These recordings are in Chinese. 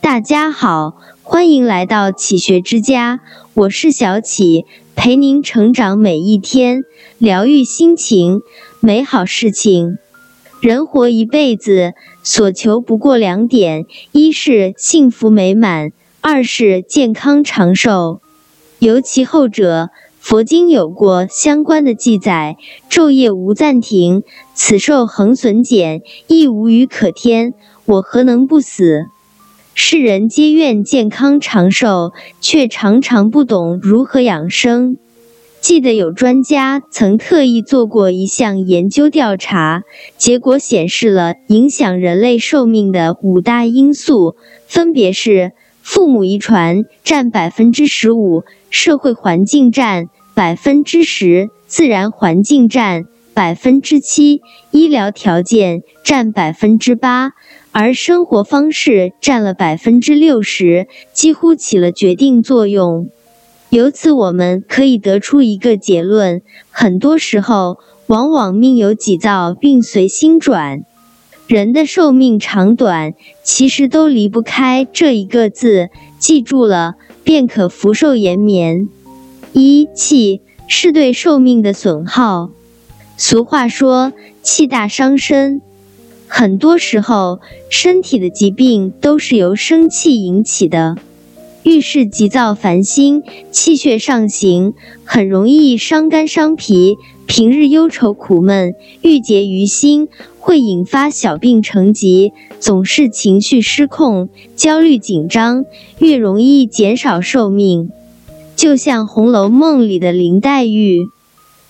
大家好，欢迎来到启学之家，我是小启，陪您成长每一天，疗愈心情，美好事情。人活一辈子，所求不过两点：一是幸福美满，二是健康长寿。尤其后者，佛经有过相关的记载：昼夜无暂停，此寿恒损减，亦无余可添。我何能不死？世人皆愿健康长寿，却常常不懂如何养生。记得有专家曾特意做过一项研究调查，结果显示了影响人类寿命的五大因素，分别是父母遗传占百分之十五，社会环境占百分之十，自然环境占百分之七，医疗条件占百分之八，而生活方式占了百分之六十，几乎起了决定作用。由此，我们可以得出一个结论：很多时候，往往命由己造，并随心转。人的寿命长短，其实都离不开这一个字，记住了，便可福寿延绵。一气是对寿命的损耗。俗话说：“气大伤身。”很多时候，身体的疾病都是由生气引起的。遇事急躁烦心，气血上行，很容易伤肝伤脾。平日忧愁苦闷，郁结于心，会引发小病成疾。总是情绪失控，焦虑紧张，越容易减少寿命。就像《红楼梦》里的林黛玉，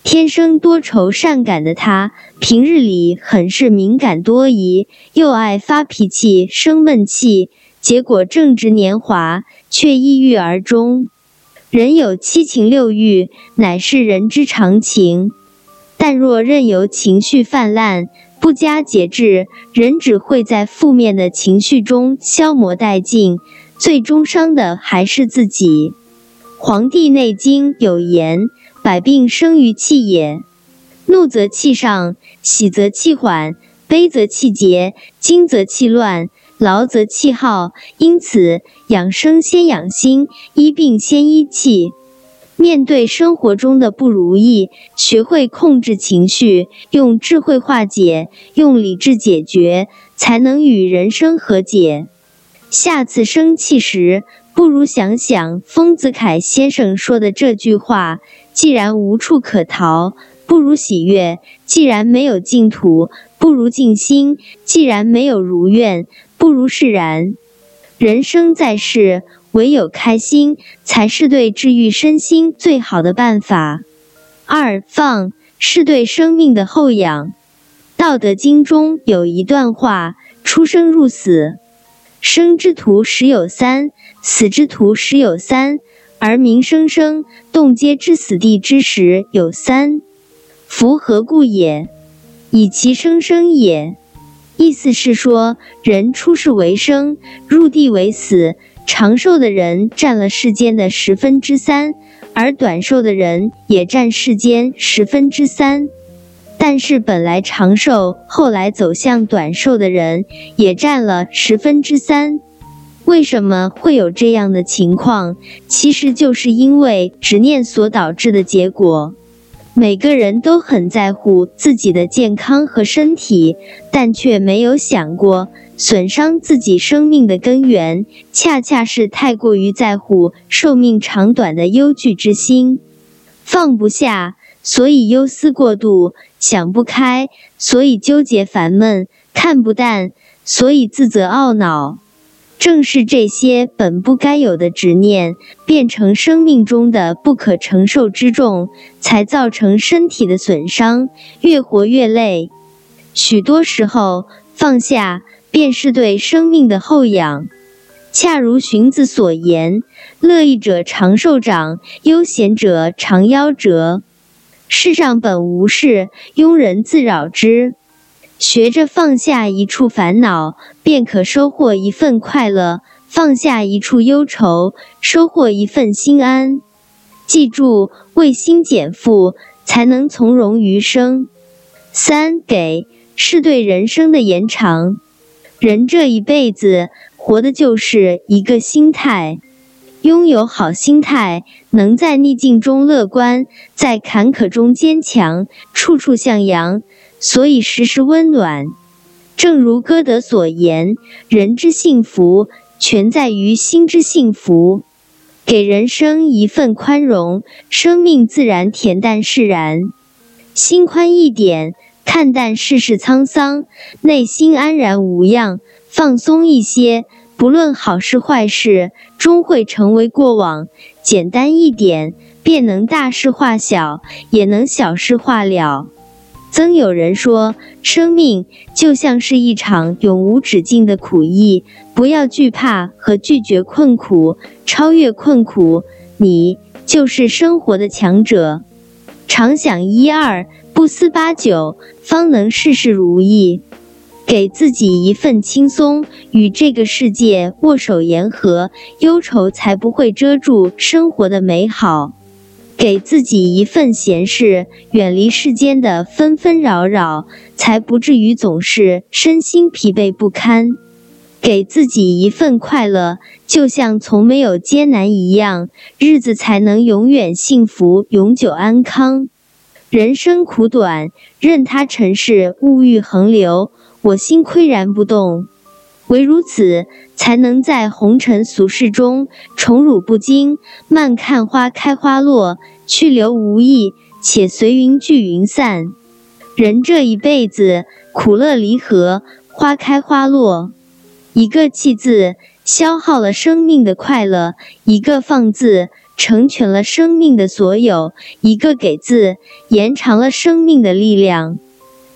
天生多愁善感的她，平日里很是敏感多疑，又爱发脾气、生闷气。结果正值年华，却抑郁而终。人有七情六欲，乃是人之常情。但若任由情绪泛滥，不加节制，人只会在负面的情绪中消磨殆尽，最终伤的还是自己。《黄帝内经》有言：“百病生于气也。怒则气上，喜则气缓，悲则气结，惊则气乱。”劳则气耗，因此养生先养心，医病先医气。面对生活中的不如意，学会控制情绪，用智慧化解，用理智解决，才能与人生和解。下次生气时，不如想想丰子恺先生说的这句话：既然无处可逃，不如喜悦；既然没有净土，不如静心；既然没有如愿。不如释然。人生在世，唯有开心，才是对治愈身心最好的办法。二放是对生命的后养。道德经中有一段话：出生入死，生之徒十有三，死之徒十有三，而民生生，动皆之死地之时有三。夫何故也？以其生生也。意思是说，人出世为生，入地为死。长寿的人占了世间的十分之三，而短寿的人也占世间十分之三。但是本来长寿，后来走向短寿的人也占了十分之三。为什么会有这样的情况？其实就是因为执念所导致的结果。每个人都很在乎自己的健康和身体，但却没有想过损伤自己生命的根源，恰恰是太过于在乎寿命长短的忧惧之心。放不下，所以忧思过度；想不开，所以纠结烦闷；看不淡，所以自责懊恼。正是这些本不该有的执念，变成生命中的不可承受之重，才造成身体的损伤，越活越累。许多时候，放下便是对生命的厚养。恰如荀子所言：“乐意者长寿长，悠闲者长夭折。世上本无事，庸人自扰之。”学着放下一处烦恼，便可收获一份快乐；放下一处忧愁，收获一份心安。记住，为心减负，才能从容余生。三给是对人生的延长。人这一辈子。活的就是一个心态。拥有好心态，能在逆境中乐观，在坎坷中坚强，处处向阳，所以时时温暖。正如歌德所言：“人之幸福，全在于心之幸福。”给人生一份宽容，生命自然恬淡释然。心宽一点，看淡世事沧桑，内心安然无恙，放松一些。不论好事坏事，终会成为过往。简单一点，便能大事化小，也能小事化了。曾有人说，生命就像是一场永无止境的苦役，不要惧怕和拒绝困苦，超越困苦，你就是生活的强者。常想一二，不思八九，方能事事如意。给自己一份轻松，与这个世界握手言和，忧愁才不会遮住生活的美好；给自己一份闲适，远离世间的纷纷扰扰，才不至于总是身心疲惫不堪；给自己一份快乐，就像从没有艰难一样，日子才能永远幸福、永久安康。人生苦短，任他尘世物欲横流。我心岿然不动，唯如此，才能在红尘俗世中宠辱不惊，慢看花开花落，去留无意，且随云聚云散。人这一辈子，苦乐离合，花开花落。一个弃字，消耗了生命的快乐；一个放字，成全了生命的所有；一个给字，延长了生命的力量。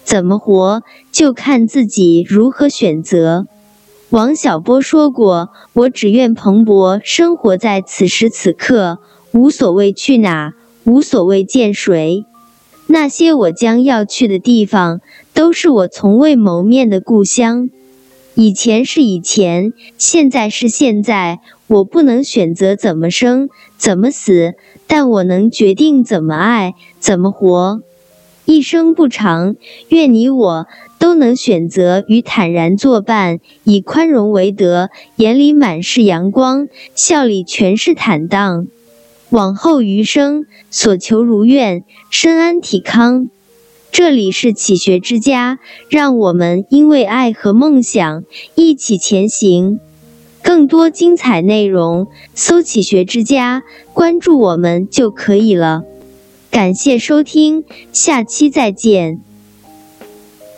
怎么活，就看自己如何选择。王小波说过：“我只愿蓬勃生活在此时此刻，无所谓去哪，无所谓见谁。那些我将要去的地方，都是我从未谋面的故乡。以前是以前，现在是现在。我不能选择怎么生，怎么死，但我能决定怎么爱，怎么活。”一生不长，愿你我都能选择与坦然作伴，以宽容为德，眼里满是阳光，笑里全是坦荡。往后余生，所求如愿，身安体康。这里是启学之家，让我们因为爱和梦想一起前行。更多精彩内容，搜“启学之家”，关注我们就可以了。感谢收听，下期再见。